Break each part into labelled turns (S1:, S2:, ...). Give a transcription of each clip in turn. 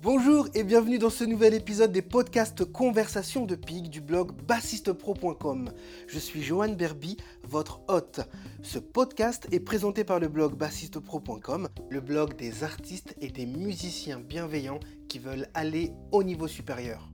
S1: Bonjour et bienvenue dans ce nouvel épisode des podcasts Conversations de Pig du blog bassistepro.com. Je suis Johan Berby, votre hôte. Ce podcast est présenté par le blog bassistepro.com, le blog des artistes et des musiciens bienveillants qui veulent aller au niveau supérieur.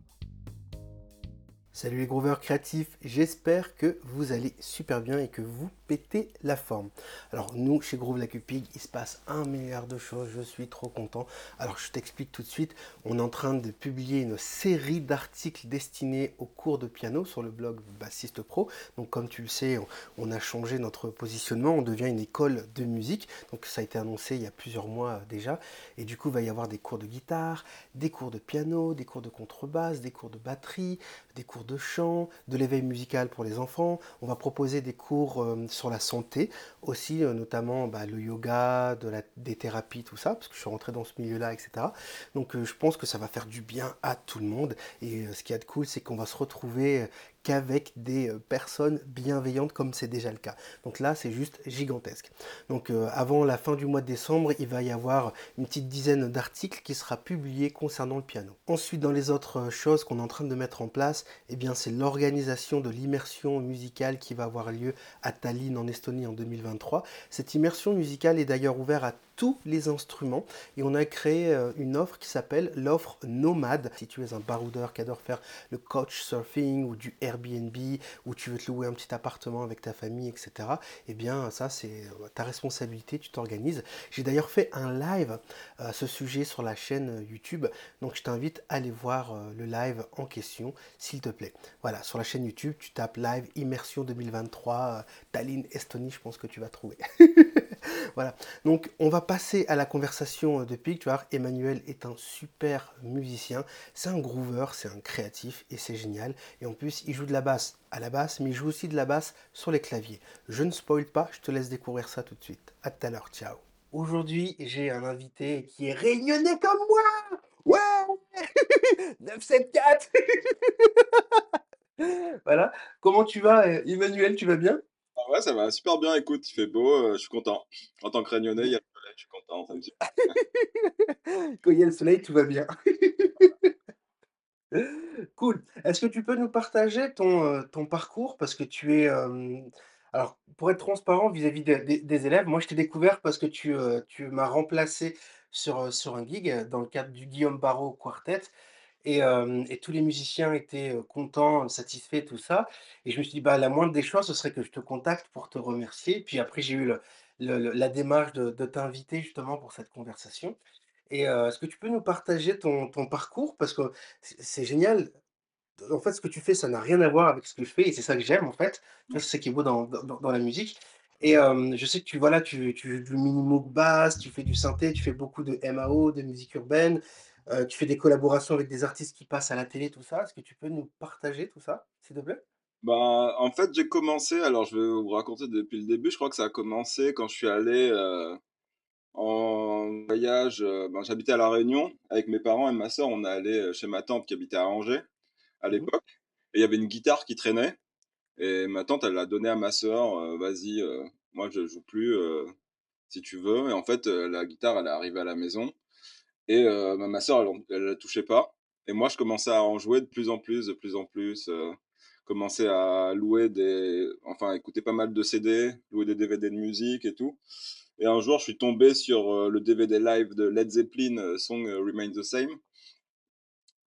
S1: Salut les grooveurs créatifs, j'espère que vous allez super bien et que vous pétez la forme. Alors nous, chez Groove La Cupig, il se passe un milliard de choses, je suis trop content. Alors je t'explique tout de suite, on est en train de publier une série d'articles destinés aux cours de piano sur le blog Bassiste Pro. Donc comme tu le sais, on, a changé notre positionnement, on devient une école de musique. Donc ça a été annoncé il y a plusieurs mois déjà. Et du coup, il va y avoir des cours de guitare, des cours de piano, des cours de contrebasse, des cours de batterie, des cours de chant, de l'éveil musical pour les enfants. On va proposer des cours euh, sur la santé, aussi euh, notamment bah, le yoga, des thérapies, tout ça, parce que je suis rentré dans ce milieu-là, etc. Donc euh, je pense que ça va faire du bien à tout le monde. Et ce qui est de cool, c'est qu'on va se retrouver qu'avec des euh, personnes bienveillantes comme c'est déjà le cas. Donc là, c'est juste gigantesque. Donc euh, avant la fin du mois de décembre, il va y avoir une petite dizaine d'articles qui sera publié concernant le piano. Ensuite, dans les autres euh, choses qu'on est en train de mettre en place, eh bien c'est l'organisation de l'immersion musicale qui va avoir lieu à Tallinn en Estonie en 2023. Cette immersion musicale est d'ailleurs ouverte à tous les instruments et on a créé euh, une offre qui s'appelle l'offre nomade. Si tu es un baroudeur qui adore faire le coach surfing ou du Airbnb ou tu veux te louer un petit appartement avec ta famille, etc. Eh bien ça c'est euh, ta responsabilité, tu t'organises. J'ai d'ailleurs fait un live à ce sujet sur la chaîne YouTube, donc je t'invite à aller voir euh, le live en question s'il te plaît. Voilà, sur la chaîne YouTube, tu tapes live immersion 2023 Tallinn Estonie, je pense que tu vas trouver. voilà, donc on va passer à la conversation de Pig. Tu vois, Emmanuel est un super musicien. C'est un groover, c'est un créatif et c'est génial. Et en plus, il joue de la basse à la basse, mais il joue aussi de la basse sur les claviers. Je ne spoil pas, je te laisse découvrir ça tout de suite. À tout à l'heure, ciao. Aujourd'hui, j'ai un invité qui est réunionnais comme moi. Ouais 974 Voilà. Comment tu vas, Emmanuel? Tu vas bien?
S2: Ah ouais, ça va super bien. Écoute, il fait beau, euh, je suis content. En tant que réunionnais, il y a je suis content.
S1: Quand il y a le soleil, tout va bien. Cool. Est-ce que tu peux nous partager ton, euh, ton parcours? Parce que tu es, alors pour être transparent vis-à-vis des élèves, moi je t'ai découvert parce que tu, euh, tu m'as remplacé sur, euh, sur un gig, dans le cadre du Guillaume Barrault Quartet et et tous les musiciens étaient, contents, satisfaits, tout ça et je me suis dit: «Bah, la moindre des choses, ce serait que je te contacte pour te remercier». Puis après j'ai eu le le la démarche de de t'inviter justement pour cette conversation et est-ce que tu peux nous partager ton ton parcours? Parce que c'est génial. En fait, ce que tu fais, ça n'a rien à voir avec ce que je fais et c'est ça que j'aime en fait. C'est ça qui est beau dans dans dans la musique et je sais que tu voilà, tu tu joues du mini moog bass, tu fais du synthé, tu fais beaucoup de MAO, de musique urbaine, heu, tu fais des collaborations avec des artistes qui passent à la télé, tout ça. Est-ce que tu peux nous partager tout ça, s'il te plaît?
S2: Bah, en fait, j'ai commencé alors je vais vous raconter depuis le début. Je crois que ça a commencé quand je suis allé, heu, en voyage, heu, ben, j'habitais à La Réunion avec mes parents et ma sœur. On est allé, chez ma tante qui habitait à Angers, à
S1: Mmh
S2: l'époque et il y avait une guitare qui traînait et ma tante, elle l'a donnée à ma heu: «Vas-y, moi je joue plus, si tu veux» et en fait, la guitare, elle est arrivée à la maison et bah, ma sœur, elle elle la touchait pas. Et moi, je commençais à en jouer de plus en plus, de plus en plus, heu, commencer à louer des enfin, écouter pas mal de CD, louer des DVD de musique et tout. Et un jour, je suis tombé sur, le DVD live de Led Zeppelin, Song, Remain the Same.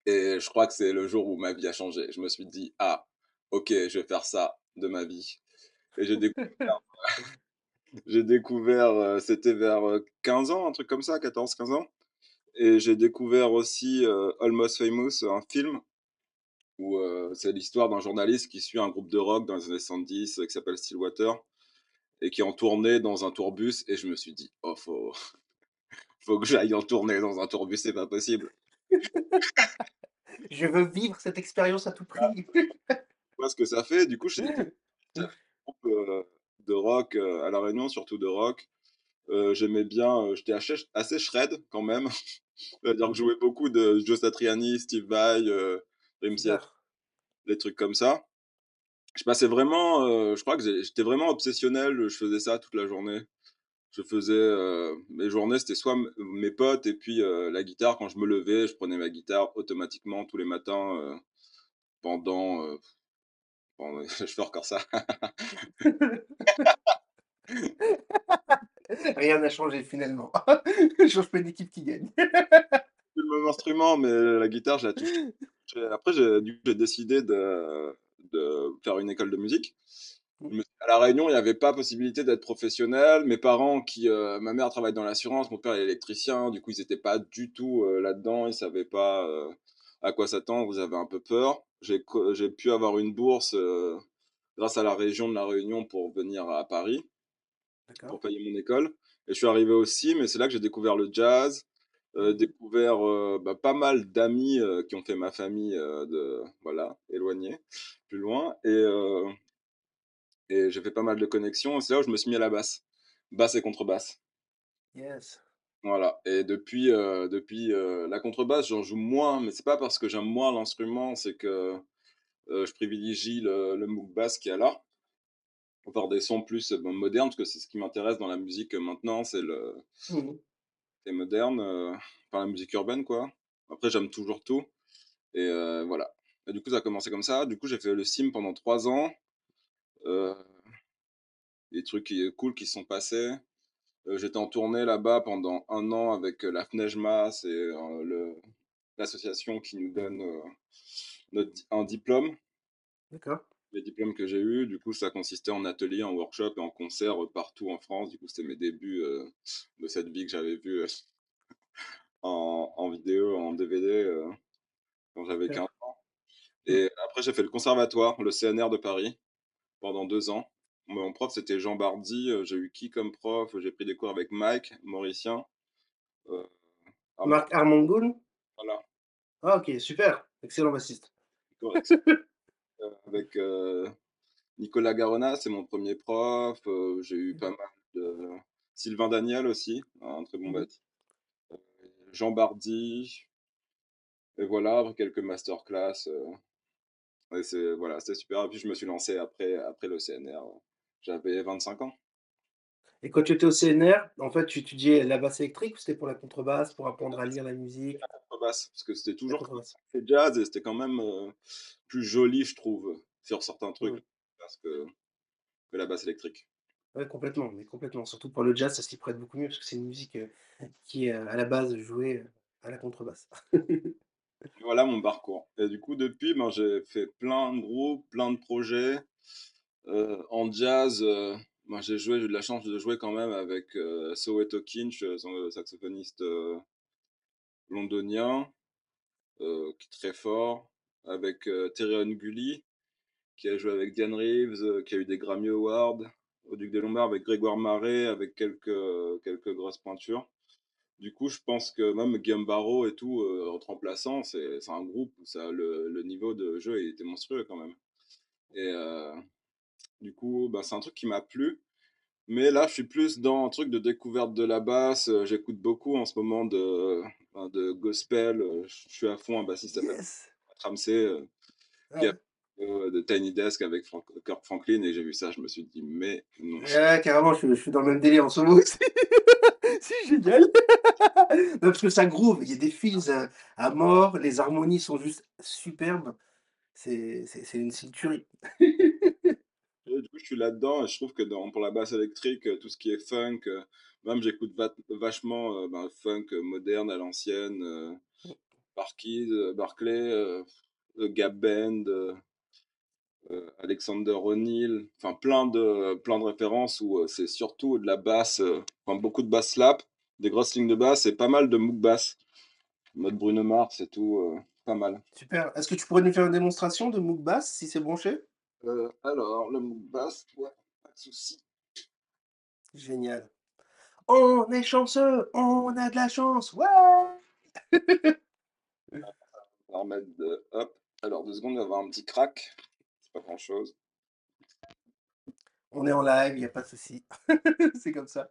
S2: Et je crois que c'est le jour où ma vie a changé. Je me suis dit: «Ah, OK, je vais faire ça de ma vie» et j'ai découvert, j'ai découvert, c'était vers, heu, 15 ans, un truc comme ça, 14-15 ans et j'ai découvert aussi, heu, Almost Famous, un film où, heu, c'est l'histoire d'un journaliste qui suit un groupe de rock dans les années 70, heu, qui s'appelle Stillwater et qui est en tournée dans un tourbus et je me suis dit: «Oh faut faut que j'aille en tournée dans un tourbus, c'est pas possible».
S1: Je veux vivre cette expérience à tout prix.
S2: Vois ce que ça fait, du coup, j'ai découvert un groupe, heu, de rock, à La Réunion, surtout de rock. Heu, j'aimais bien, heu, j'étais assez shred quand même. C'est-à-dire que je jouais beaucoup de Joe Satriani, Steve Vai,
S1: Super.
S2: des trucs comme ça. Je passais vraiment, heu, je crois que j'étais vraiment obsessionnel, je faisais ça toute la journée. je faisais euh, mes journées, c'était soit mes potes et puis euh, la guitare. Quand je me levais, je prenais ma guitare automatiquement tous les matins euh, pendant, Je fais encore ça.
S1: Rien n'a changé finalement. je change pas d'équipe qui gagne.
S2: le même instrument, mais la guitare, je la touche. Après, j'ai décidé de, de faire une école de musique. Mmh. À La Réunion, il n'y avait pas possibilité d'être professionnel. Mes parents, qui, euh, ma mère travaille dans l'assurance, mon père est électricien, du coup, ils n'étaient pas du tout euh, là-dedans, ils ne savaient pas euh, à quoi s'attendre, vous avez un peu peur. J'ai pu avoir une bourse grâce à la région de La Réunion pour venir à Paris, pour payer mon école. Et je suis arrivé aussi, mais c'est là que j'ai découvert le jazz, mmh. découvert bah, pas mal d'amis qui ont fait ma famille de voilà éloignée, plus loin. Et et j'ai fait pas mal de connexions. C'est là où je me suis mis à la basse. Basse et contrebasse.
S1: Yes.
S2: Voilà. Et depuis, euh, depuis euh, la contrebasse, j'en joue moins, mais c'est pas parce que j'aime moins l'instrument, c'est que euh, je privilégie le, le MOOC basse qui est là. Par des sons plus modernes, parce que c'est ce qui m'intéresse dans la musique maintenant, c'est le. Mmh. moderne, enfin la musique urbaine, quoi. Après, j'aime toujours tout. Et voilà. Et du coup, ça a commencé comme ça. Du coup, j'ai fait le sim pendant trois ans. Euh, des trucs qui, cool qui sont passés. Euh, j'étais en tournée là-bas pendant un an avec euh, la FNEJMA, c'est l'association qui nous donne un diplôme.
S1: D'accord.
S2: Les diplômes que j'ai eus, du coup, ça consistait en atelier, en workshop et en concert partout en France. Du coup, c'était mes débuts de cette vie que j'avais vue en, vidéo, en DVD, quand j'avais 15 ans. Et après, j'ai fait le conservatoire, le CNR de Paris pendant deux ans. Mon prof, c'était Jean Bardi. Euh, j'ai eu qui comme prof? J'ai pris des cours avec Mike, Mauricien.
S1: Euh, Marc Armongoun
S2: Voilà.
S1: Ah, ok, super. Excellent bassiste.
S2: Euh, avec Nicolas Garona, c'est mon premier prof. j'ai eu pas mal de. Sylvain Daniel aussi, un très bon mmh bassiste. Jean Bardi. Et voilà, après quelques masterclass c'est voilà, c'était super. Et puis je me suis lancé après, après le CNR. J'avais 25 ans.
S1: Et quand tu étais au CNR, en fait, tu étudiais la basse électrique ou c'était pour la contrebasse, pour apprendre à lire la musique?
S2: Contrebasse, parce que c'était toujours jazz et c'était quand même euh, plus joli, je trouve, sur certains trucs, parce que, que, la basse électrique.
S1: Oui, complètement, mais complètement. Surtout pour le jazz, ça s'y prête beaucoup mieux parce que c'est une musique euh, qui est euh, à la base jouée à la contrebasse.
S2: Voilà mon parcours. Et du coup, depuis, ben, j'ai fait plein de groupes, plein de projets. Euh, en jazz, euh, ben, j'ai joué, j'ai eu de la chance de jouer quand même avec euh, Soweto Kinch, son saxophoniste londonien, qui est très fort, avec Terry Gully, qui a joué avec Diane Reeves, qui a eu des Grammy Awards, au Duc des Lombards avec Grégoire Marais, avec quelques, quelques grosses pointures. Du coup, je pense que même Guillaume et tout, euh, en remplaçant, c'est un groupe où ça, le, niveau de jeu était monstrueux quand même. Et euh, du coup, bah, c'est un truc qui m'a plu. Mais là, je suis plus dans un truc de découverte de la basse. Euh, j'écoute beaucoup en ce moment de, de gospel. Je suis à fond un bassiste yes. Ramsey, de Tiny Desk avec Kirk Franklin. Et j'ai vu ça, je me suis dit, mais
S1: non. Ouais, carrément, je, je, suis dans le même délire en ce moment aussi. c'est génial. parce que ça groove, il y a des fils à, mort, les harmonies sont juste superbes. C'est une tuerie.
S2: du coup, je suis là-dedans et je trouve que dans, pour la basse électrique, tout ce qui est funk, même j'écoute vachement euh, ben, funk moderne à l'ancienne, euh, Barclay, Gap Band, Alexander O'Neill, enfin plein de, plein de références où c'est surtout de la basse, enfin beaucoup de basse slap, des grosses lignes de basse et pas mal de MOOC basse. Mode Bruno Mars et tout, euh, pas mal.
S1: Super. Est-ce que tu pourrais nous faire une démonstration de MOOC basse si c'est branché?
S2: Euh, Alors, le MOOC basse, ouais, pas de souci.
S1: Génial. On est chanceux, on a de la chance, ouais
S2: On va remettre de... Hop. Alors, deux secondes, on va avoir un petit crack. C'est pas grand chose.
S1: On est en live, il n'y a pas de souci. c'est comme ça.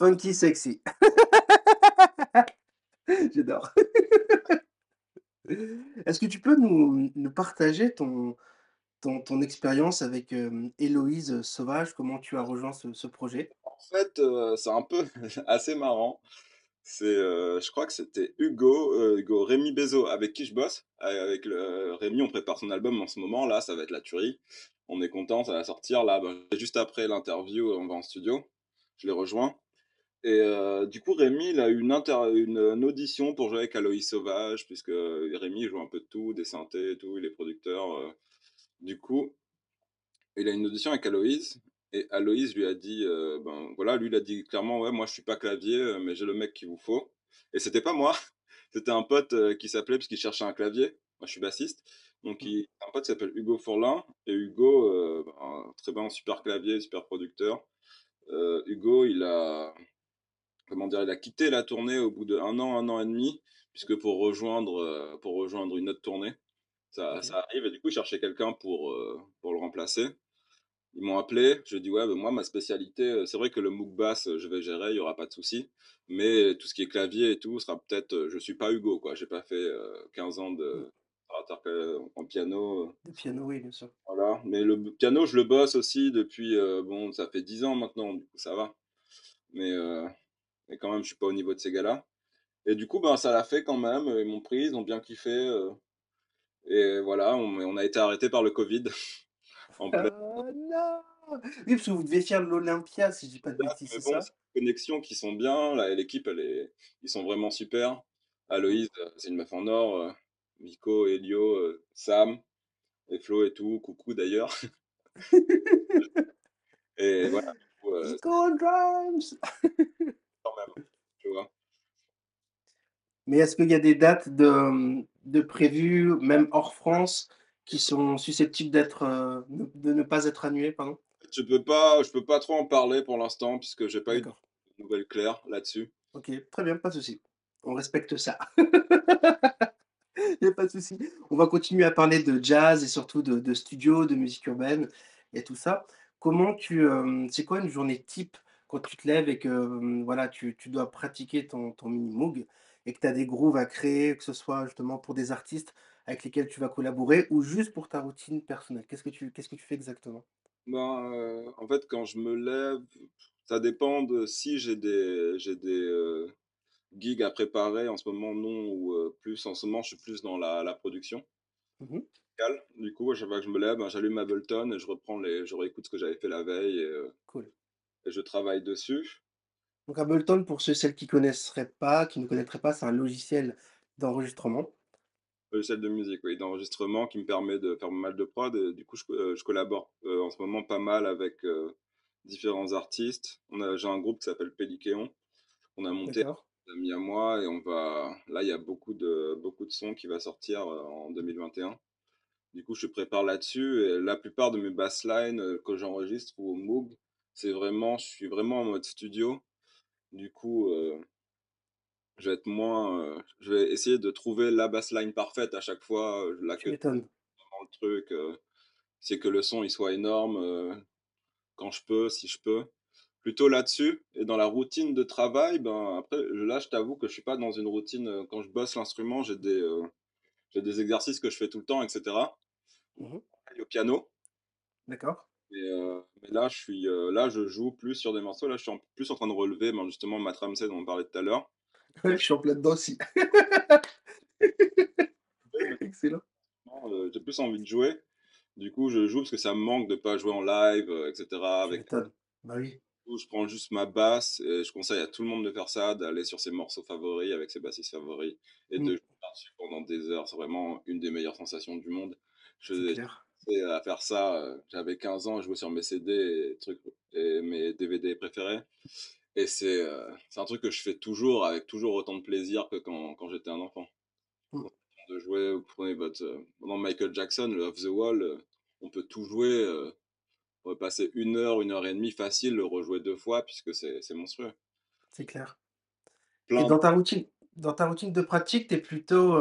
S1: Funky sexy. J'adore. Est-ce que tu peux nous, partager ton, ton, expérience avec euh, Héloïse Sauvage, comment tu as rejoint ce, projet?
S2: En fait, euh, c'est un peu assez marrant. Euh, je crois que c'était Hugo, Hugo Rémi Bezo avec qui je bosse. Avec le, Rémi, on prépare son album en ce moment. Là, ça va être la tuerie. On est content, ça va sortir. Là, ben, juste après l'interview, on va en studio. Je l'ai rejoint. Et euh, du coup, Rémi, il a eu une, inter- une, une audition pour jouer avec Aloïs Sauvage, puisque Rémi il joue un peu de tout, des synthés et tout, il est producteur. euh. Du coup, il a une audition avec Aloïs, et Aloïs lui a dit, euh, ben voilà, lui il a dit clairement, ouais, moi je suis pas clavier, euh, mais j'ai le mec qu'il vous faut. Et c'était pas moi, c'était un pote euh, qui s'appelait, parce qu'il cherchait un clavier. Moi je suis bassiste. Donc il, un pote qui s'appelle Hugo Fourlin, et Hugo, euh, ben, très bien, super clavier, super producteur. Euh, Hugo, il a, comment dire, il a quitté la tournée au bout d'un an, un an et demi, puisque pour rejoindre, euh, pour rejoindre une autre tournée, ça, ça arrive, et du coup il cherchait quelqu'un pour, euh, pour le remplacer. Ils m'ont appelé, je dis ouais, ben moi ma spécialité, euh, c'est vrai que le MOOC bass, euh, je vais gérer, il y aura pas de souci, mais tout ce qui est clavier et tout sera peut-être, je suis pas Hugo quoi, j'ai pas fait euh, 15 ans
S1: Mm.
S2: de que- en piano,
S1: Le piano, oui, bien sûr.
S2: voilà, mais le piano je le bosse aussi depuis, euh, bon ça fait 10 ans maintenant, du coup ça va, mais, euh, mais quand même je suis pas au niveau de ces gars-là, et du coup ben ça l'a fait quand même, ils m'ont pris, ils ont bien kiffé, euh, et voilà, on, on a été arrêté par le Covid en pleine
S1: Ah non! Oui, parce que vous deviez faire l'Olympia, si je dis pas de bêtises, c'est
S2: bon,
S1: ça?
S2: connexions qui sont bien. Là, l'équipe, elle est... ils sont vraiment super.
S1: Mm.
S2: Aloïse, euh, c'est une meuf en or. euh, Nico, Elio, euh, Sam, et Flo et tout. Coucou d'ailleurs. Et voilà, coup, euh,
S1: drums!
S2: c'est quand même, tu vois.
S1: Mais est-ce qu'il y a des dates de, de prévues, même hors France, qui sont susceptibles d'être, euh, de ne pas être annulées, pardon?
S2: Je peux pas, je peux pas trop en parler pour l'instant, puisque j'ai pas eu de nouvelles claires là-dessus.
S1: Ok, très bien, pas de souci. On respecte ça. Il n'y a pas de souci. On va continuer à parler de jazz et surtout de, de studio, de musique urbaine et tout ça. Comment tu, euh, c'est quoi une journée type quand tu te lèves et que euh, voilà, tu, tu dois pratiquer ton, ton mini moog et que tu as des grooves à créer, que ce soit justement pour des artistes avec lesquels tu vas collaborer ou juste pour ta routine personnelle. Qu'est-ce que tu, qu'est-ce que tu fais exactement?
S2: Ben, euh, en fait, quand je me lève, ça dépend de si j'ai des, j'ai des euh, gigs à préparer. En ce moment, non, ou euh, plus. En ce moment, je suis plus dans la, la production. Musicale. Du coup, à chaque fois que je me lève, ben, j'allume Ableton et je reprends les, je réécoute ce que j'avais fait la veille et, euh,
S1: cool.
S2: Je travaille dessus.
S1: Donc Ableton, pour ceux celles qui connaisseraient pas, qui ne connaîtraient pas, c'est un logiciel d'enregistrement.
S2: Logiciel de musique, oui, d'enregistrement qui me permet de faire pas mal de prod. Et du coup, je, euh, je collabore euh, en ce moment pas mal avec euh, différents artistes. On a, j'ai un groupe qui s'appelle Pélikéon. On a monté
S1: D'accord.
S2: un ami à moi et on va. Là, il y a beaucoup de beaucoup de sons qui va sortir euh, en 2021. Du coup, je prépare là-dessus et la plupart de mes basslines que j'enregistre ou au Moog, c'est vraiment, je suis vraiment en mode studio. Du coup, euh, je vais être moins, euh, je vais essayer de trouver la bassline parfaite à chaque fois, euh, la
S1: Tu
S2: que
S1: m'étonnes.
S2: dans le truc, euh, c'est que le son il soit énorme euh, quand je peux, si je peux. Plutôt là-dessus et dans la routine de travail, ben après là je t'avoue que je suis pas dans une routine euh, quand je bosse l'instrument, j'ai des euh, j'ai des exercices que je fais tout le temps, etc.
S1: Mhm,
S2: Et au piano.
S1: D'accord.
S2: Et mais là, je suis, heu, là, je joue plus sur des morceaux. Là, je suis en plus en train de relever, ben, justement, Matt Ramsey dont on parlait tout à l'heure.
S1: Je suis en plein dedans aussi. Excellent.
S2: heu, j'ai plus envie de jouer. Du coup, je joue parce que ça me manque de pas jouer en live, heu, et cetera
S1: Tu
S2: avec.
S1: Bah oui.
S2: du coup, je prends juste ma basse et je conseille à tout le monde de faire ça, d'aller sur ses morceaux favoris avec ses bassistes favoris et de
S1: Mmh,
S2: jouer pendant des heures. C'est vraiment une des meilleures sensations du monde. Je
S1: c'est
S2: faisais
S1: clair.
S2: Commencé à faire ça, j'avais 15 ans, je jouais sur mes CD et trucs et mes DVD préférés et c'est, c'est un truc que je fais toujours avec toujours autant de plaisir que quand quand j'étais un enfant.
S1: Mmh,
S2: De jouer, vous prenez votre, dans Michael Jackson, le Off the Wall, on peut tout jouer, on peut passer 1 heure, 1 heure et demie facile, le rejouer 2 fois puisque c'est monstrueux.
S1: c'est clair. Et dans ta routine dans ta routine de pratique, tu es plutôt,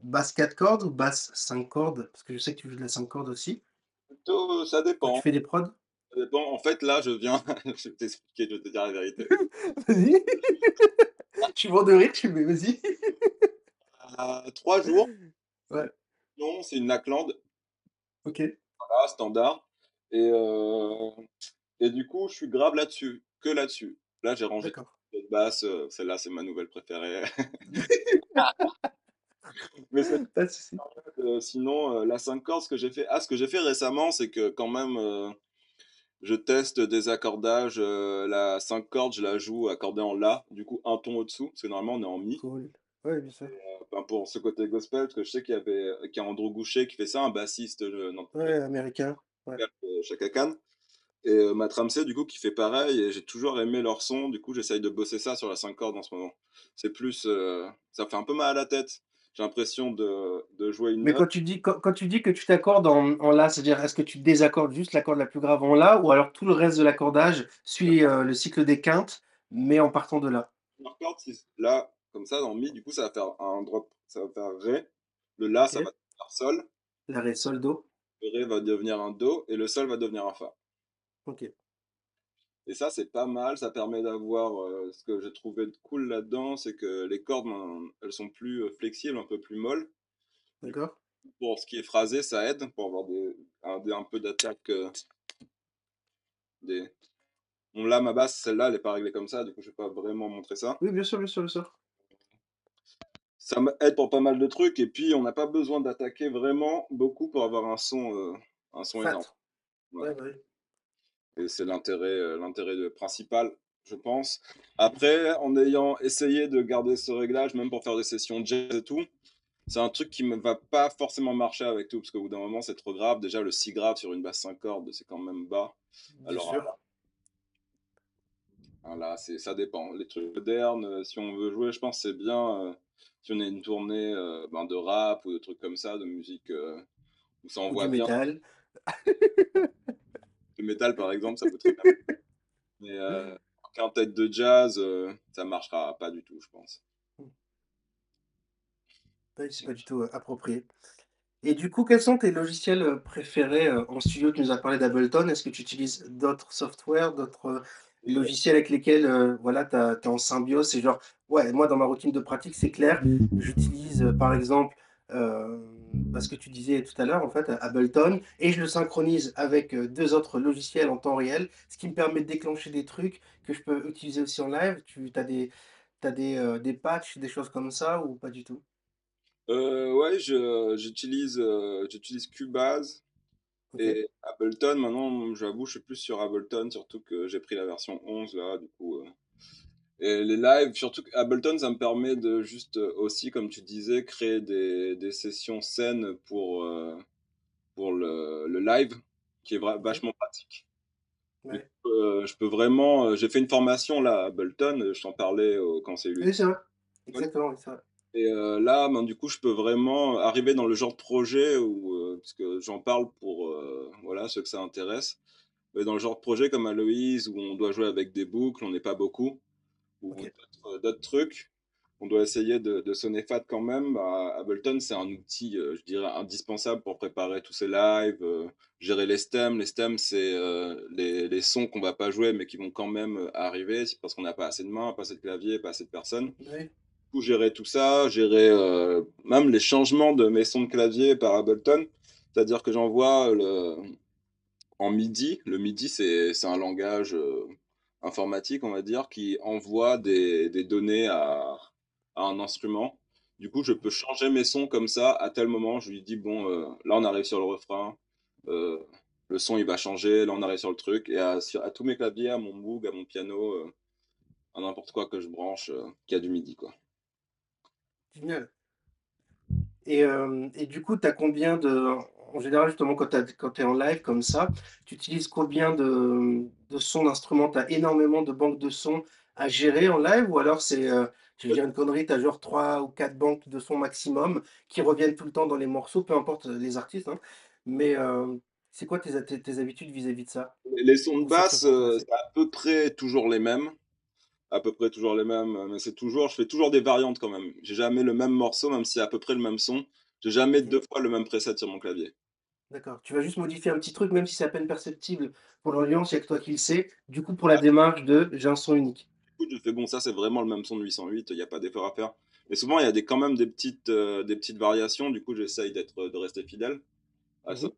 S1: basse 4 cordes ou basse 5 cordes? Parce que je sais que tu joues de la 5 cordes aussi,
S2: plutôt, ça
S1: quand tu
S2: dépend,
S1: fais des prods?
S2: ça dépend. En fait, là, je viens je vais t'expliquer, je vais te dire la vérité.
S1: Vas-y. Je suis mort de rire, «Mais vas-y».
S2: À 3 jours,
S1: Ouais,
S2: non, c'est une Lackland,
S1: OK,
S2: voilà, standard et heu et du coup, je suis grave là-dessus, que là-dessus. Là, j'ai rangé
S1: d'accord.
S2: Cette basse, heu, celle-là, c'est ma nouvelle préférée. Mais
S1: Pas de.
S2: Heu, sinon, heu, la 5 cordes, ce que j'ai fait ah, ce que j'ai fait récemment, c'est que quand même, je teste des accordages, la 5 cordes, je la joue accordée en La, du coup un ton au-dessous, parce que normalement on est en Mi.
S1: Cool. Ouais, bien sûr.
S2: Enfin pour ce côté gospel, parce que je sais qu'il y avait qu'il y a Andrew Goucher qui fait ça, un bassiste, non
S1: Ouais, américain. Ouais.
S2: Chaka Khan et heu, Matt Ramsey du coup qui fait pareil et j'ai toujours aimé leur son, du coup j'essaye de bosser ça sur la 5 cordes en ce moment. C'est plus, heu, ça fait un peu mal à la tête. J'ai l'impression de de jouer une
S1: Mais
S2: note
S1: quand tu dis quand quand tu dis que tu t'accordes en en La, c'est-à-dire est-ce que tu désaccordes juste la corde la plus grave en La ou alors tout le reste de l'accordage suit, heu, le cycle des quintes, mais en partant de
S2: corde, si là, comme ça, dans Mi, du coup, ça va faire un drop, ça va faire Ré. Le La, ça va faire Sol.
S1: La, Ré, Sol, Do.
S2: Le Ré va devenir un Do et le Sol va devenir un Fa.
S1: OK,
S2: Et ça, c'est pas mal. Ça permet d'avoir. euh, ce que j'ai trouvé de cool là-dedans, c'est que les cordes, ben, elles sont plus euh, flexibles, un peu plus molles.
S1: D'accord.
S2: pour ce qui est phrasé, ça aide pour avoir des, un, des- un peu d'attaque. euh, des... Bon, là, ma basse, celle-là, elle est pas réglée comme ça. Du coup, je vais pas vraiment montrer ça.
S1: Oui, bien sûr, bien sûr, bien sûr.
S2: Ça m'aide pour pas mal de trucs. Et puis, on n'a pas besoin d'attaquer vraiment beaucoup pour avoir un son, euh, un son énorme. Ouais.
S1: Ouais, bah.
S2: Et c'est l'intérêt, euh, l'intérêt principal, je pense. Après, en ayant essayé de garder ce réglage, même pour faire des sessions jazz et tout, c'est un truc qui ne va pas forcément marcher avec tout, parce qu'au bout d'un moment, c'est trop grave. Déjà, le si grave sur une basse 5 cordes, c'est quand même bas.
S1: Bien
S2: Alors
S1: sûr.
S2: hein, là, c'est, ça dépend. Les trucs modernes, euh, si on veut jouer, je pense que c'est bien euh, si on a une tournée euh, ben, de rap ou de trucs comme ça, de musique euh, où ça envoie
S1: du
S2: bien.
S1: métal.
S2: Le métal, par exemple, ça peut très bien. Mais euh, en quintette de jazz, euh, ça marchera pas du tout, je pense.
S1: C'est pas du tout, heu, approprié. Et du coup, quels sont tes logiciels, heu, préférés, en studio? Tu nous as parlé d'Ableton. Est-ce que tu utilises d'autres softwares, d'autres, logiciels avec lesquels, voilà, tu es en symbiose? C'est genre ouais, moi, dans ma routine de pratique, c'est clair, j'utilise, heu, par exemple, hem, bah, ce que tu disais tout à l'heure, en fait, Ableton et je le synchronise avec, heu, 2 autres logiciels en temps réel, ce qui me permet de déclencher des trucs que je peux utiliser aussi en live. Tu as des tu des, heu, des patchs, des choses comme ça ou pas du tout?
S2: Heu, ouais, j'utilise, j'utilise Cubase et Ableton. Maintenant, j'avoue, je suis plus sur Ableton, surtout que j'ai pris la version 11 là, du coup, et les lives, surtout qu'Ableton, ça me permet de juste, heu, aussi, comme tu disais, créer des des sessions scènes pour, heu, pour le le live, qui est vachement pratique.
S1: Ouais.
S2: heu, je peux vraiment, j'ai fait une formation là à Ableton, je t'en parlais au quand c'est eu
S1: Oui, c'est vrai. Exactement, oui, c'est vrai.
S2: Et là, ben, du coup, je peux vraiment arriver dans le genre de projet où, parce que j'en parle pour, voilà, ceux que ça intéresse. Mais dans le genre de projet comme Aloïse, où on doit jouer avec des boucles, on n'est pas beaucoup, ou d'autres trucs, on doit essayer de de sonner fat quand même, bah, Ableton, c'est un outil, heu, je dirais indispensable pour préparer tous ces lives, heu, gérer les stems. Les stems, c'est, heu, les les sons qu'on va pas jouer, mais qui vont quand même, arriver. Parce qu'on n'a pas assez de mains, pas assez de clavier, pas assez de personnes
S1: Oui,
S2: coup, gérer tout ça, gérer euh, même les changements de mes sons de clavier par Ableton. C'est-à-dire que j'envoie le... en MIDI. Le MIDI, c'est c'est un langage euh, informatique, on va dire, qui envoie des, données à, un instrument. Du coup, je peux changer mes sons comme ça à tel moment. Je lui dis, bon, euh, là, on arrive sur le refrain. euh, le son, il va changer. Là, on arrive sur le truc. Et à, tous mes claviers, à mon Moog, à mon piano, euh, à n'importe quoi que je branche, qui a du MIDI, quoi.
S1: Et, et du coup, tu as combien de. En général, justement, quand tu es en live comme ça, tu utilises combien de, de sons d'instruments? Tu as énormément de banques de sons à gérer en live ou alors c'est, euh, je vais dire une connerie, tu as genre trois ou quatre banques de sons maximum qui reviennent tout le temps dans les morceaux, peu importe les artistes, hein. Mais euh, c'est quoi tes, tes, tes habitudes vis-à--vis de ça?
S2: Les sons de basse, euh, c'est à peu près toujours les mêmes. À peu près toujours les mêmes. euh, Mais c'est toujours, je fais toujours des variantes quand même. J'ai jamais le même morceau, même si c'est à peu près le même son. J'ai jamais deux fois le même preset sur mon clavier.
S1: D'accord. Tu vas juste modifier un petit truc, même si c'est à peine perceptible pour l'audience, il n'y a que toi qui le sais. Du coup, pour la démarche de j'ai un son unique.
S2: Du coup, je fais bon, ça c'est vraiment le même son de 808, il n'y a pas d'effort à faire. Mais souvent, il y a des, quand même des petites, euh, des petites variations. Du coup, j'essaye d'être, de rester fidèle à ça.
S1: Mhm.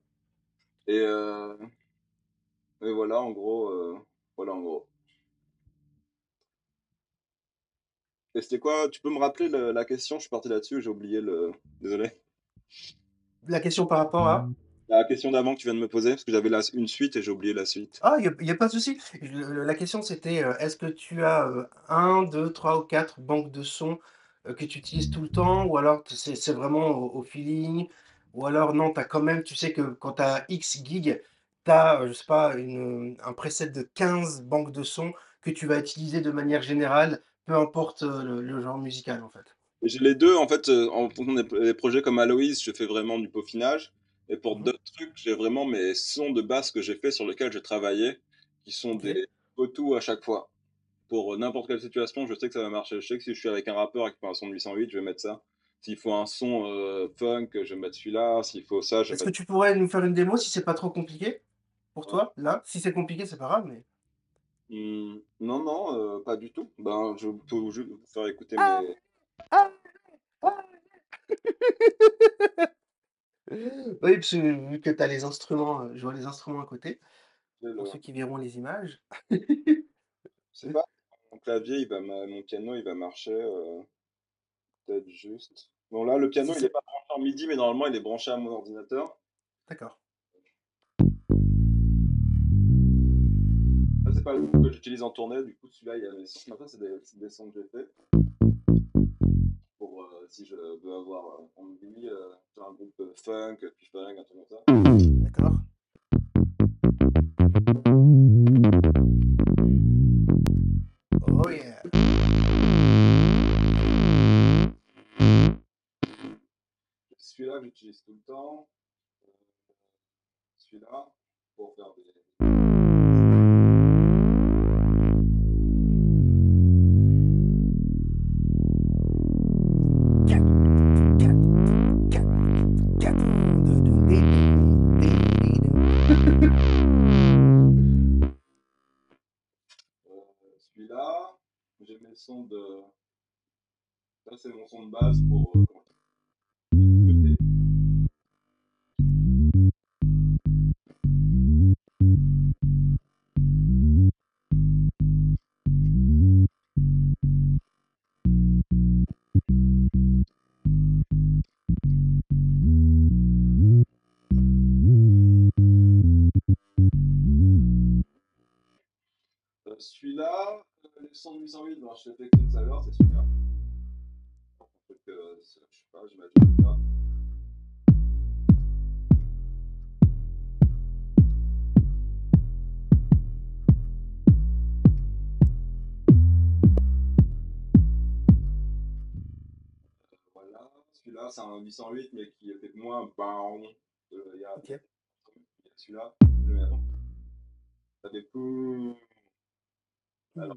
S2: Et, euh, et voilà, en gros, euh, voilà, en gros. Et c'était quoi? Tu peux me rappeler le- la question? Je suis parti là-dessus, j'ai oublié le. Désolé.
S1: La question par rapport à?
S2: La question d'avant que tu viens de me poser, parce que j'avais une suite et j'ai oublié la suite.
S1: Ah, il y a pas de souci. La question c'était, heu, est-ce que tu as, heu, 1, 2, 3 ou 4 banques de sons, heu, que tu utilises tout le temps? Ou alors c'est vraiment au au feeling? Ou alors non, tu as quand même tu sais que quand tu as X gigs, tu as, je sais pas, une, un preset de 15 banques de sons que tu vas utiliser de manière générale, peu importe, le le genre musical, en fait?
S2: J'ai les deux, en fait, euh, en fonction des, des projets comme Aloïs, je fais vraiment du peaufinage. Et pour
S1: Mmh
S2: d'autres trucs, j'ai vraiment mes sons de basse que j'ai fait sur lesquels j'ai travaillé, qui sont des go-to à chaque fois. Pour n'importe quelle situation, je sais que ça va marcher. Je sais que si je suis avec un rappeur et qu'il faut un son de 808, je vais mettre ça. S'il faut un son euh, funk, je vais mettre celui-là. S'il faut ça, je vais
S1: Est-ce que tu pourrais nous faire une démo si c'est pas trop compliqué pour
S2: Ouais.
S1: toi, là? Si c'est compliqué, c'est pas grave, mais
S2: Hmm, non, non, euh, pas du tout. Ben, je peux juste vous faire écouter
S1: Ah!
S2: mes...
S1: Ah! Ah! Oui, parce que vu que tu as les instruments, heu, je vois les instruments à côté, pour ceux qui verront les images.
S2: Je sais pas, mon clavier, il va ma- mon piano, il va marcher. euh, Peut-être juste. Bon, là, le
S1: Si
S2: piano, il n'est
S1: c'est
S2: pas branché en MIDI, mais normalement, il est branché à mon ordinateur.
S1: d'accord.
S2: Là, c'est pas le que j'utilise en tournée, du coup, celui-là, il y a des, c'est des sons que j'ai fait. Euh, si je veux avoir euh, en MIDI, euh, sur un groupe euh, funk, puis funk, un truc comme ça.
S1: D'accord. Oh yeah!
S2: Celui-là, j'utilise tout le temps. Celui-là, pour faire des. 808, ben, je l'ai fait écouter tout à l'heure, c'est celui-là. Donc, euh, je sais pas, j'imagine là. Euh, Voilà, celui-là, c'est un 808, mais qui fait moins. Euh, Il y a,
S1: OK.
S2: il y a celui-là, je le avant. Ça fait pou. Alors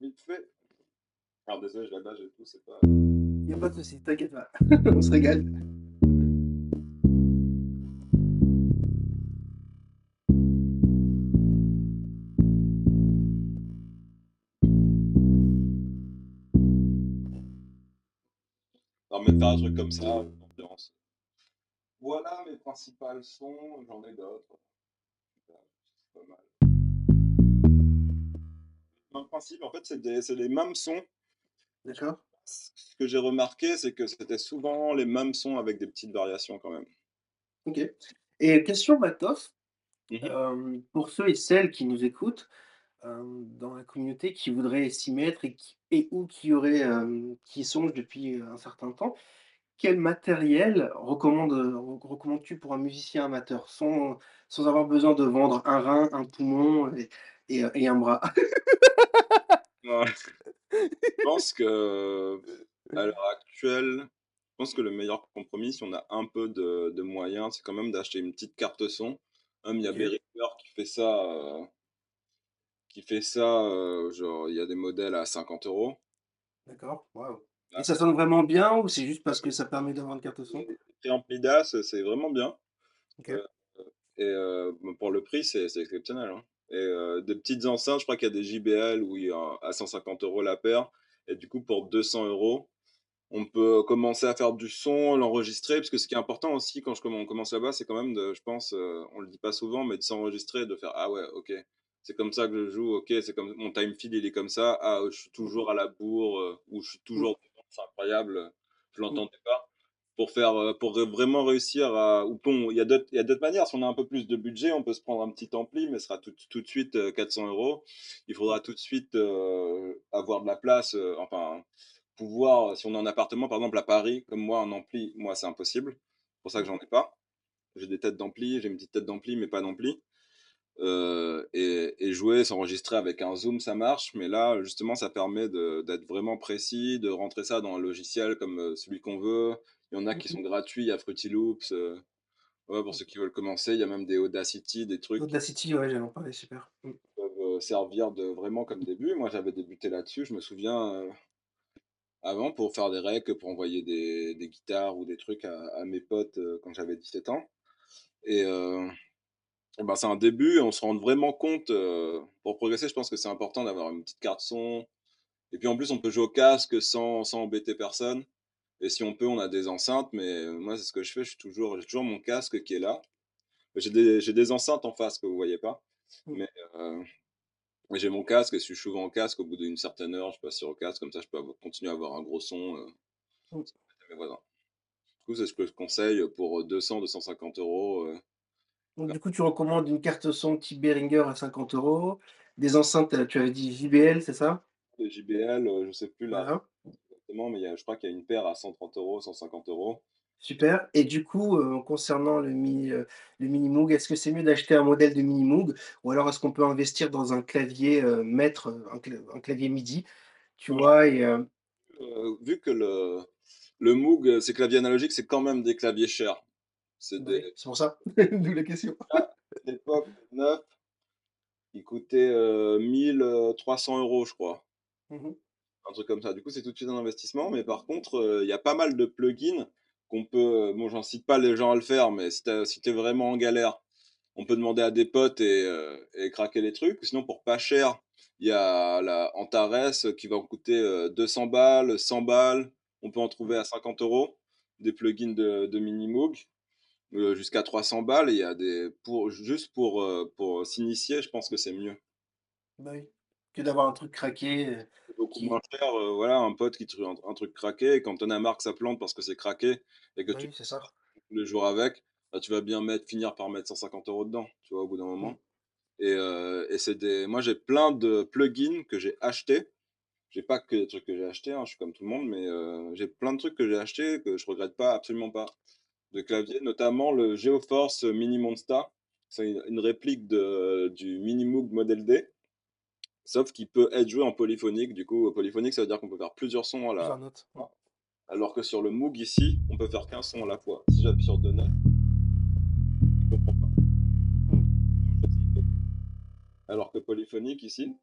S2: vite fait. Alors désolé, je la bâche et tout, c'est pas...
S1: Y a pas de souci, t'inquiète pas, on se régale.
S2: Non mais faire un truc comme ça, ambiance. Voilà mes principales sons, j'en ai d'autres. C'est pas mal. Dans le principe, en fait, c'est des- mêmes sons.
S1: D'accord
S2: Ce que j'ai remarqué, c'est que c'était souvent les mêmes sons avec des petites variations quand même.
S1: Ok. Et question matos,
S2: Mhm.
S1: euh, pour ceux et celles qui nous écoutent euh, dans la communauté qui voudraient s'y mettre et, qui, et ou qui, auraient, euh, qui songent depuis un certain temps, quel matériel recommande, recommandes-tu pour un musicien amateur sans, sans avoir besoin de vendre un rein, un poumon et, et, et un bras.
S2: Je pense que à l'heure actuelle, je pense que le meilleur compromis, si on a un peu de, de moyens, c'est quand même d'acheter une petite carte son. Il y a. Behringer qui fait ça, euh, qui fait ça, euh, genre il y a des modèles à 50 euros.
S1: D'accord.
S2: Ah.
S1: Et ça sonne vraiment bien ou c'est juste parce que ça permet d'avoir une carte son?
S2: Préampli DAS, c'est vraiment bien.
S1: Ok.
S2: Euh, Et pour le prix, c'est c'est exceptionnel. hein. Et euh, des petites enceintes, je crois qu'il y a des JBL où il y a à 150 euros la paire. Et du coup, pour 200 euros, on peut commencer à faire du son, l'enregistrer. Parce que ce qui est important aussi quand je, on commence là-bas, c'est quand même, de, je pense, euh, on le dit pas souvent, mais de s'enregistrer, de faire Ah ouais, ok, c'est comme ça que je joue, ok, c'est comme mon time feed, il est comme ça. Ah, je suis toujours à la bourre, euh, ou je suis toujours devant, c'est incroyable, je l'entendais pas pour faire euh, pour vraiment réussir à ou bon il y a d'autres il y a d'autres manières. Si on a un peu plus de budget on peut se prendre un petit ampli mais ce sera tout, tout de suite euh, 400 euros. Il faudra tout de suite euh, avoir de la place euh, enfin pouvoir si on est en appartement par exemple à Paris comme moi un ampli moi c'est impossible. C'est pour ça que j'en ai pas. J'ai des têtes d'ampli j'ai une petite tête d'ampli mais pas d'ampli. Euh, et, et jouer, s'enregistrer avec un zoom, ça marche, mais là, justement, ça permet d'être vraiment précis, de rentrer ça dans un logiciel comme euh, celui qu'on veut. Il y en a qui sont gratuits, il y a Fruity Loops. euh, ouais, pour ceux qui veulent commencer, il y a même des Audacity, des trucs qui
S1: Audacity, ouais, j'allais en parler, super. Mm.
S2: peuvent euh, servir de vraiment comme début. Moi, j'avais débuté là-dessus, je me souviens euh, avant pour faire des recs, pour envoyer des, des guitares ou des trucs à, à mes potes quand j'avais 17 ans. Et, ben, c'est un début on se rend vraiment compte, euh, pour progresser, je pense que c'est important d'avoir une petite carte son. Et puis en plus, on peut jouer au casque sans, sans embêter personne. Et si on peut, on a des enceintes, mais euh, moi, c'est ce que je fais, je suis toujours, j'ai toujours mon casque qui est là. J'ai des, des enceintes en face que vous voyez pas.
S1: Mm.
S2: Mais euh, mais j'ai mon casque et si je suis souvent en casque, au bout d'une certaine heure, je passe sur le casque, comme ça je peux avoir- continuer à avoir un gros son. euh,
S1: Mm.
S2: mes voisins. Du coup, c'est ce que je conseille pour 200-250 euros. euh,
S1: Donc, du coup, tu recommandes une carte son type Behringer à 50 euros, des enceintes, tu avais dit JBL, c'est ça?
S2: JBL, je sais plus là exactement, mais il y a, je crois qu'il y a une paire à 130 euros, 150 euros.
S1: super. Et du coup, euh, concernant le mini, euh, le mini Moog, est-ce que c'est mieux d'acheter un modèle de mini Moog ou alors est-ce qu'on peut investir dans un clavier euh, maître, un, cla- un clavier MIDI, tu
S2: Ouais.
S1: vois, et
S2: vu que le, le Moog, ces claviers analogiques, c'est quand même des claviers chers. C'est
S1: bah
S2: des
S1: pour ça, d'où la question.
S2: à l'époque neuf, ils coûtaient euh, 1300 euros, je crois.
S1: Mhm.
S2: Un truc comme ça. Du coup, c'est tout de suite un investissement. Mais par contre, euh, il y a pas mal de plugins qu'on peut. Bon, j'en cite pas les gens à le faire, mais si t'es vraiment en galère, on peut demander à des potes et, euh, et craquer les trucs. Sinon, pour pas cher, il y a la Antares qui va en coûter euh, 200 balles, 100 balles. On peut en trouver à 50 euros des plugins de, de Minimoog. euh, jusqu'à 300 balles. Il y a des pour juste pour euh, pour s'initier, je pense que c'est mieux.
S1: Bah oui, que d'avoir un truc craqué. euh,
S2: C'est beaucoup
S1: qui...
S2: moins cher, euh, voilà, un pote qui trouve un, un truc craqué, et quand t'en as marre que ça plante parce que c'est craqué, et que tu
S1: ça.
S2: les jours avec, bah, tu vas bien mettre, finir par mettre 150 euros dedans, tu vois, au bout d'un moment.
S1: Mm.
S2: Et, euh, et c'est des... Moi, j'ai plein de plugins que j'ai achetés. J'ai pas que des trucs que j'ai achetés, hein, je suis comme tout le monde, mais euh, j'ai plein de trucs que j'ai achetés que je regrette pas, absolument pas. De clavier, notamment le Geoforce Mini Monsta. C'est une, une réplique de, du Minimoog Model D. Sauf qu'il peut être joué en polyphonique. Du coup, polyphonique, ça veut dire qu'on peut faire plusieurs sons à la,
S1: notes. Mm.
S2: alors que sur le Moog ici, on peut faire qu'un son à la fois. Si j'appuie sur deux notes, pas. Alors que polyphonique ici,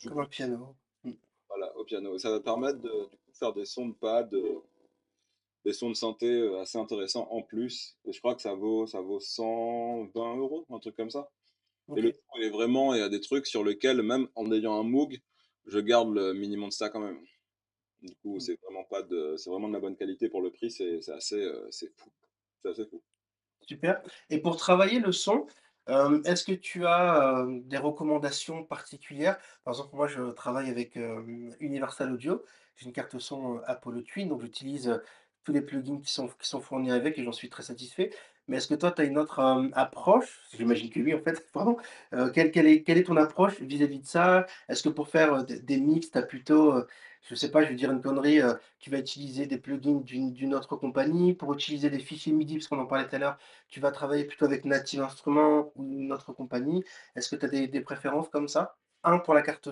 S2: Du
S1: Comme un piano. Mmh.
S2: voilà, au piano. Et ça va permettre de, du coup, faire des sons de pad, des sons de synthé euh, assez intéressants en plus. Et je crois que ça vaut, ça vaut 120 euros, un truc comme ça. Et le il est vraiment, il y a des trucs sur lesquels, même en ayant un Moog, je garde le minimum de ça quand même. Du coup,
S1: Mmh.
S2: c'est vraiment pas de, c'est vraiment de la bonne qualité pour le prix, c'est assez, euh, c'est fou. C'est assez fou.
S1: Super et pour travailler le son, hem, est-ce que tu as, hem, des recommandations particulières? Par exemple, moi, je travaille avec, Universal Audio. J'ai une carte son, Apollo Twin, donc j'utilise, tous les plugins qui sont qui sont fournis avec et j'en suis très satisfait. Mais est-ce que toi, tu as une autre, approche? J'imagine que oui, en fait, pardon. Heu, quelle est ton approche vis-à-vis de ça? Est-ce que pour faire, des mix, tu as plutôt, je sais pas, je vais dire une connerie, tu vas utiliser des plugins d'une autre compagnie? Pour utiliser des fichiers MIDI, parce qu'on en parlait tout à l'heure, tu vas travailler plutôt avec Native Instruments ou une autre compagnie? Est-ce que tu as des des préférences comme ça? Un pour la carte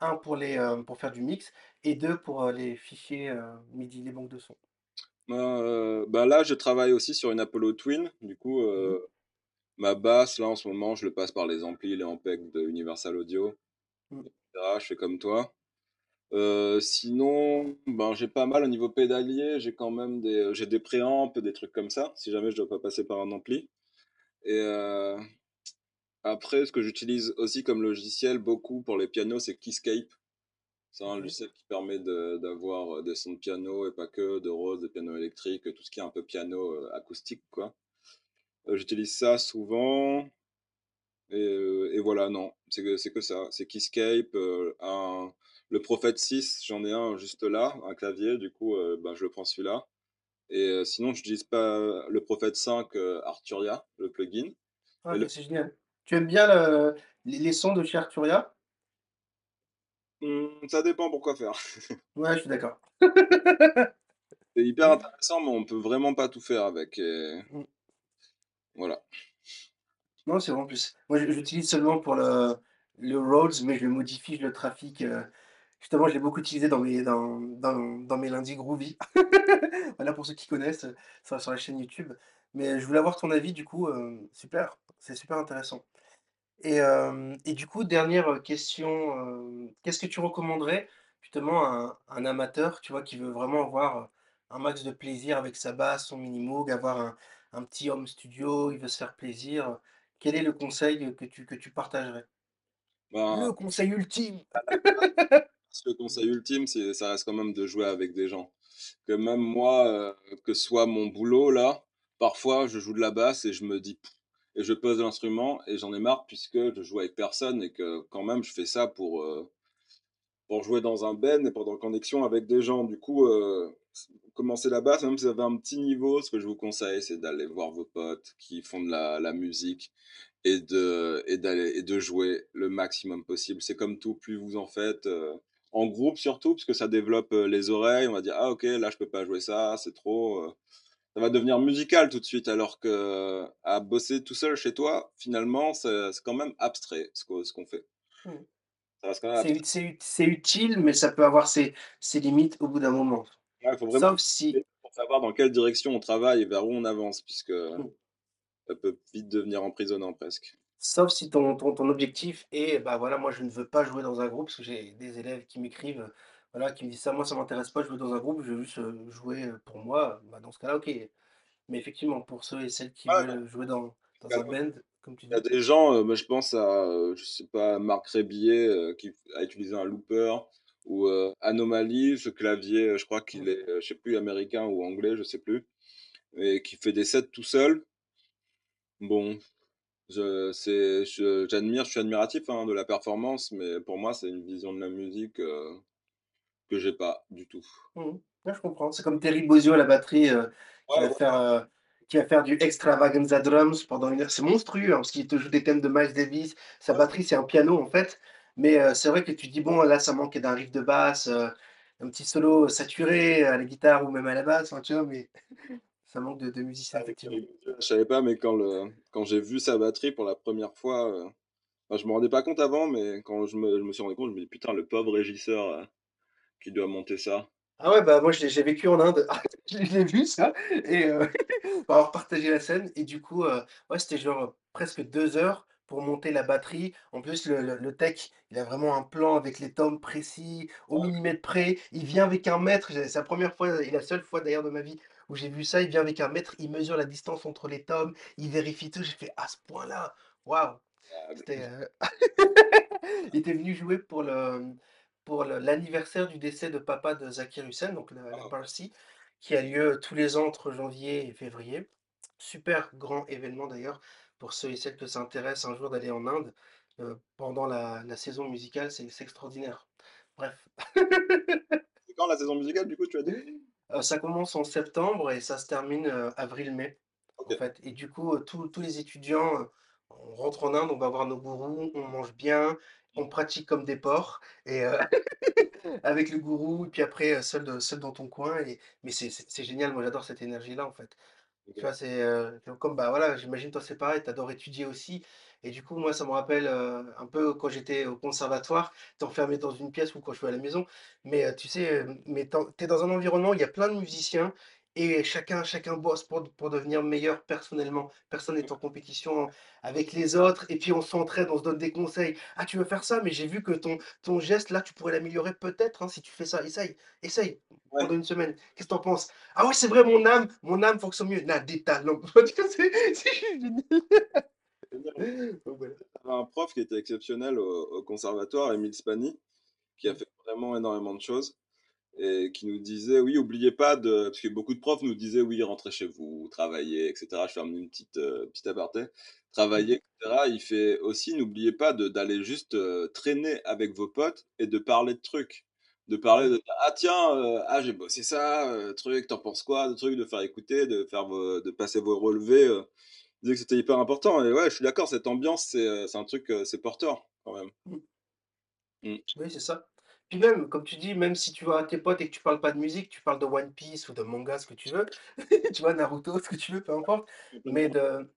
S1: 1 pour les, pour faire du mix et 2 pour, les fichiers, MIDI, les banques de sons.
S2: Euh, bah là, je travaille aussi sur une Apollo Twin. Du coup,
S1: Mmh
S2: euh, ma basse, là, en ce moment, je le passe par les amplis, les ampecs de Universal Audio,
S1: mh.
S2: etc. Je fais comme toi. Euh, sinon, ben, j'ai pas mal au niveau pédalier. J'ai quand même des, j'ai des préamps, des trucs comme ça, si jamais je dois pas passer par un ampli. Et euh, après, ce que j'utilise aussi comme logiciel beaucoup pour les pianos, c'est Keyscape. C'est un logiciel qui permet d'avoir euh, des sons de piano et pas que, de rose, de piano électrique, tout ce qui est un peu piano euh, acoustique, quoi. Euh, j'utilise ça souvent. Et, et voilà, non, c'est que, que ça. C'est Keyscape, un, le Prophet 6, j'en ai un juste là, un clavier, du coup, ben, je le prends celui-là. Et sinon, j'utilise pas le Prophet 5 euh, Arturia, le plugin.
S1: Ah OK,
S2: le,
S1: c'est génial. Tu aimes bien le les les sons de chez Arturia?
S2: Hmm, ça dépend pourquoi faire.
S1: Ouais, je suis d'accord.
S2: C'est hyper intéressant, mais on peut vraiment pas tout faire avec. Et
S1: Mmh.
S2: voilà.
S1: Non, c'est vrai en plus. Moi, j'utilise seulement pour le le Rhodes, mais je le modifie, je le trafique, heu, justement, je l'ai beaucoup utilisé dans mes dans dans dans mes lundis groovy. Voilà, pour ceux qui connaissent, heu, sur sur la chaîne YouTube. Mais je voulais avoir ton avis du coup, heu, super, c'est super intéressant. Et hem et du coup, dernière, question, qu'est-ce que tu recommanderais justement à un un amateur, tu vois, qui veut vraiment avoir, heu, un max de plaisir avec sa basse, son mini Moog, avoir un un petit home studio, il veut se faire plaisir, quel est le conseil, que tu que tu partagerais?
S2: Ben,
S1: Le conseil ultime!
S2: le conseil ultime, c'est, ça reste quand même de jouer avec des gens. Que même moi, que ce soit mon boulot là, parfois je joue de la basse et je me dis, et je pose l'instrument et j'en ai marre puisque je joue avec personne et que quand même je fais ça pour, euh, pour jouer dans un band et pour être en connexion avec des gens. Du coup, euh, commencer la basse, même si vous avez un petit niveau, ce que je vous conseille, c'est d'aller voir vos potes qui font de la, musique et de, et, et de jouer le maximum possible. C'est comme tout, plus vous en faites, euh, en groupe surtout, parce que ça développe euh, les oreilles. On va dire, ah ok, là je peux pas jouer ça, c'est trop. Ça va devenir musical tout de suite, alors que à bosser tout seul chez toi, finalement, c'est, quand même abstrait ce qu'on, fait.
S1: Mmh.
S2: Même
S1: C'est utile, mais ça peut avoir ses ses limites au bout d'un moment.
S2: Il faut vraiment
S1: Sauf si
S2: pour savoir dans quelle direction on travaille et vers où on avance, puisque
S1: mmh.
S2: ça peut vite devenir emprisonnant presque.
S1: Sauf si ton ton ton objectif est, bah, voilà, moi je ne veux pas jouer dans un groupe, parce que j'ai des élèves qui m'écrivent, voilà, qui me disent ça: «Moi ça m'intéresse pas de jouer dans un groupe, je veux juste, heu, jouer, heu, pour moi», bah, dans ce cas-là, OK. Mais effectivement, pour ceux et celles qui
S2: Ouais,
S1: veulent jouer dans dans un band, comme tu
S2: Il y a
S1: dis.
S2: des gens, euh, moi, je pense à, euh, je sais pas, Marc Rébillet euh, qui a utilisé un looper ou euh, Anomaly, ce clavier, euh, je crois qu'il est, euh, je sais plus, américain ou anglais, je sais plus, et qui fait des sets tout seul. Bon, je, c'est, je- j'admire, je suis admiratif hein, de la performance, mais pour moi, c'est une vision de la musique euh, que j'ai pas du tout.
S1: mmh. Je comprends. C'est comme Terry Bozzio à la batterie, heu, qui
S2: Ouais,
S1: va faire, heu, qui va faire du Extravaganza Drums pendant une heure. C'est monstrueux, hein, parce qu'il te joue des thèmes de Miles Davis. Sa batterie, c'est un piano, en fait. Mais, heu, c'est vrai que tu dis: «Bon, là, ça manque d'un riff de basse, un petit solo saturé à la guitare ou même à la basse», hein, tu vois? Mais ça manque de de musiciens,
S2: Avec
S1: effectivement.
S2: Je savais pas, mais quand, le, quand j'ai vu sa batterie pour la première fois, euh, enfin, je me rendais pas compte avant, mais quand je me, je me suis rendu compte, je me dis putain, le pauvre régisseur euh, qui doit monter ça.
S1: Ah ouais, bah, moi, j'ai vécu en Inde. Je l'ai vu ça et heu, pour avoir partagé la scène et du coup, heu, ouais, c'était genre, heu, presque 2 heures pour monter la batterie. En plus, le, le- le tech, il a vraiment un plan avec les tomes précis, au millimètre près. Il vient avec un mètre. C'est la première fois et la seule fois d'ailleurs de ma vie où j'ai vu ça. Il vient avec un mètre, il mesure la distance entre les tomes, il vérifie tout. J'ai fait à ce point-là. Waouh!
S2: Ah,
S1: C'était, euh, il était venu jouer pour le, pour l'anniversaire du décès de papa de Zakir Hussein, donc la, la
S2: Ah.
S1: Barsi, qui a lieu tous les ans entre janvier et février. Super grand événement d'ailleurs pour ceux et celles que ça intéresse un jour d'aller en Inde euh, pendant la, la saison musicale, c'est extraordinaire. Bref,
S2: C'est quand la saison musicale, du coup, tu as dit?
S1: Euh, ça commence en septembre et ça se termine euh, avril-mai. En fait. Et du coup, tous les étudiants, on rentre en Inde, on va voir nos gourous, on mange bien, on pratique comme des porcs et euh, avec le gourou, et puis après euh, seul, de- seul dans ton coin. Et, mais c'est c'est- c'est génial, moi j'adore cette énergie-là en fait. Tu vois, c'est euh, c'est comme, bah voilà, j'imagine toi c'est pareil, tu adores étudier aussi. Et du coup, moi, ça me rappelle euh, un peu quand j'étais au conservatoire, t'es enfermé dans une pièce ou quand je suis à la maison. Mais euh, tu sais, euh, mais t'en- t'es dans un environnement où il y a plein de musiciens et chacun, chacun bosse pour, pour devenir meilleur personnellement. Personne n'est en compétition avec les autres et puis on s'entraide, on se donne des conseils. Ah, tu veux faire ça, mais j'ai vu que ton, ton geste là, tu pourrais l'améliorer peut-être hein, si tu fais ça. Essaye, essaye
S2: Ouais.
S1: pendant une semaine. Qu'est-ce que t'en penses? Ah ouais, c'est vrai, mon âme, mon âme fonctionne mieux. N'a des talents. C'est génial.
S2: Un prof qui était exceptionnel au, au conservatoire, Émile Spani, qui a
S1: Mmh.
S2: fait vraiment énormément de choses et qui nous disait, oui, oubliez pas de... Parce que beaucoup de profs nous disaient, oui, rentrez chez vous, travaillez, etc. Je ferme une petite, euh, petite aparté.
S1: Mmh.
S2: Travaillez, etc. Il fait aussi, n'oubliez pas d'aller juste euh, traîner avec vos potes et de parler de trucs. De parler
S1: Mmh.
S2: de, ah tiens, euh, ah j'ai bossé ça, euh, truc, t'en penses quoi, de trucs, de faire écouter, de faire vos- de passer vos relevés. euh. Il disait que c'était hyper important. Et ouais, je suis d'accord, cette ambiance, c'est un truc, c'est porteur quand même.
S1: Mmh.
S2: Mm.
S1: Oui, c'est ça. Puis même, comme tu dis, même si tu vas à tes potes et que tu parles pas de musique, tu parles de One Piece ou de manga, ce que tu veux, tu vois, Naruto, ce que tu veux, peu importe, mais de,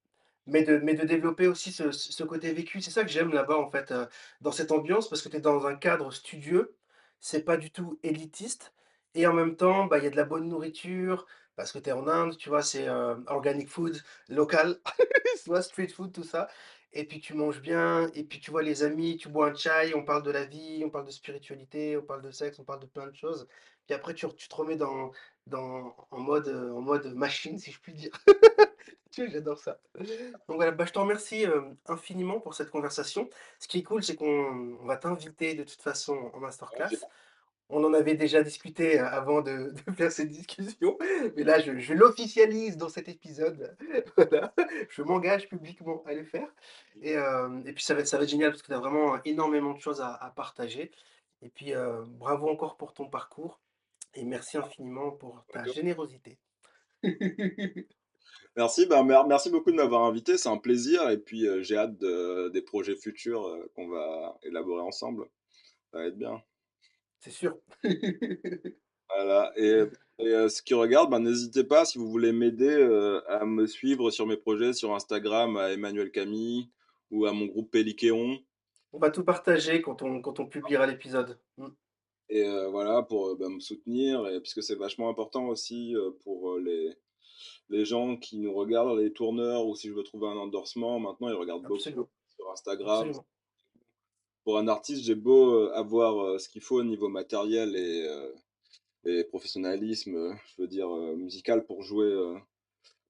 S1: mais de, mais de développer aussi ce, ce ce côté vécu. C'est ça que j'aime là-bas, en fait, euh, dans cette ambiance, parce que tu es dans un cadre studieux, c'est pas du tout élitiste, et en même temps, bah, il y a de la bonne nourriture, parce que tu es en Inde, tu vois, c'est euh, organic food, local, tu vois, street food, tout ça. Et puis tu manges bien, et puis tu vois les amis, tu bois un chai, on parle de la vie, on parle de spiritualité, on parle de sexe, on parle de plein de choses. Puis après, tu, te remets dans, dans, en mode, euh, en mode machine, si je puis dire. Tu vois, j'adore ça. Donc voilà, bah, je te remercie euh, infiniment pour cette conversation. Ce qui est cool, c'est qu'on on va t'inviter de toute façon en masterclass. On en avait déjà discuté euh, avant de, de faire cette discussion, mais là, je, je l'officialise dans cet épisode. Voilà, je m'engage publiquement à le faire. Et, euh, et puis, ça va, être- ça va être génial parce que tu as vraiment énormément de choses à, à partager. Et puis, euh, bravo encore pour ton parcours et merci infiniment pour ta générosité.
S2: Merci, mer- merci beaucoup de m'avoir invité, c'est un plaisir. Et puis euh, j'ai hâte de- des projets futurs euh, qu'on va élaborer ensemble. Ça va être bien.
S1: C'est sûr.
S2: Voilà. Et, et, euh, ceux qui regardent, bah, n'hésitez pas, si vous voulez m'aider, euh, à me suivre sur mes projets sur Instagram, à Emmanuel Camille ou à mon groupe Pélikéon.
S1: On va tout partager quand on, quand on publiera l'épisode. Mm.
S2: Et euh, voilà, pour bah, me soutenir, et, puisque c'est vachement important aussi pour les, les gens qui nous regardent, les tourneurs, ou si je veux trouver un endorsement, maintenant ils regardent
S1: Absolument.
S2: beaucoup sur Instagram.
S1: Absolument.
S2: Pour un artiste, j'ai beau euh, avoir euh, ce qu'il faut au niveau matériel et, euh, et professionnalisme, je veux dire, musical pour jouer,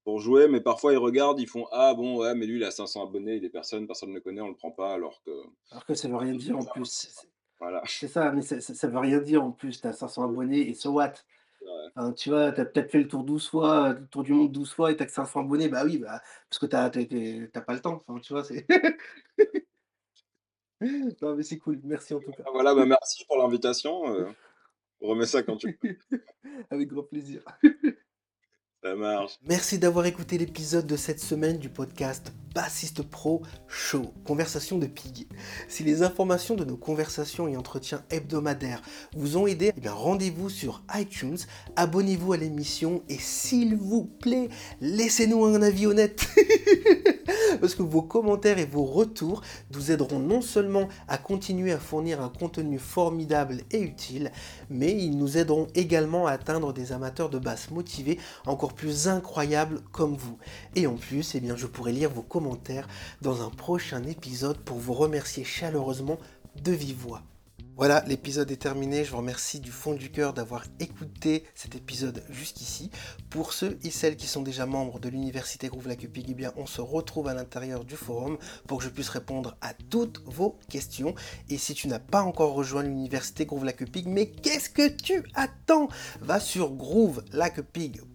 S2: pour jouer, mais parfois ils regardent, ils font Ah bon, ouais, mais lui il a 500 abonnés, il est personne, personne ne le connaît, on le prend pas, alors que
S1: Alors que ça veut rien dire en plus.
S2: Voilà.
S1: c'est ça, mais ça, ça, ça veut rien dire en plus. Tu as 500 abonnés et so what?
S2: Ouais.
S1: Enfin, tu vois, tu as peut-être fait le tour 12 fois, le tour du monde 12 fois et tu que 500 abonnés. Bah oui, bah, parce que tu n'as pas le temps. Enfin, tu vois, c'est. Non, mais c'est cool. Merci en tout cas.
S2: Ah, Voilà, bah, merci pour l'invitation. euh, remets ça quand tu veux.
S1: Avec grand plaisir. Merci d'avoir écouté l'épisode de cette semaine du podcast Bassiste Pro Show, Conversation de Pig. Si les informations de nos conversations et entretiens hebdomadaires vous ont aidé, eh rendez-vous sur iTunes, abonnez-vous à l'émission et s'il vous plaît, laissez-nous un avis honnête. parce que vos commentaires et vos retours nous aideront non seulement à continuer à fournir un contenu formidable et utile, mais ils nous aideront également à atteindre des amateurs de basse motivés encore plus incroyables comme vous. Et en plus, eh bien, je pourrai lire vos commentaires dans un prochain épisode pour vous remercier chaleureusement de vive voix. Voilà, l'épisode est terminé. Je vous remercie du fond du cœur d'avoir écouté cet épisode jusqu'ici. Pour ceux et celles qui sont déjà membres de l'université Groove Lacupig, eh bien, on se retrouve à l'intérieur du forum pour que je puisse répondre à toutes vos questions. Et si tu n'as pas encore rejoint l'université Groove Lacupig, mais qu'est-ce que tu attends? Va sur groovelacupig.com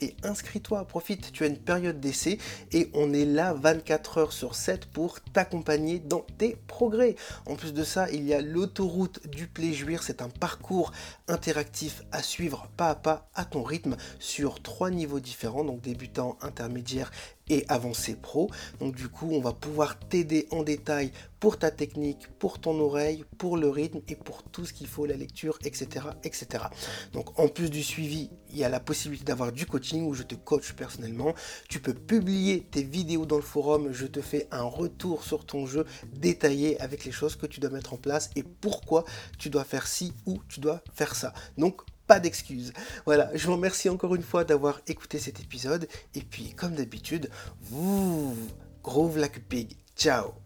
S1: et inscris-toi, profite. Tu as une période d'essai et on est là 24 heures sur 7 pour t'accompagner dans tes progrès. En plus de ça, il y a l'auto route du Pléjuir, c'est un parcours interactif à suivre pas à pas à ton rythme sur trois niveaux différents, donc débutant, intermédiaire et avancé pro. Donc du coup, on va pouvoir t'aider en détail pour ta technique, pour ton oreille, pour le rythme et pour tout ce qu'il faut, la lecture, etc., etc. Donc en plus du suivi, il y a la possibilité d'avoir du coaching où je te coach personnellement. Tu peux publier tes vidéos dans le forum, je te fais un retour sur ton jeu détaillé avec les choses que tu dois mettre en place et pourquoi tu dois faire ci ou tu dois faire ça. Donc pas d'excuses. Voilà, je vous remercie encore une fois d'avoir écouté cet épisode. Et puis, comme d'habitude, vous, groove like a pig. Ciao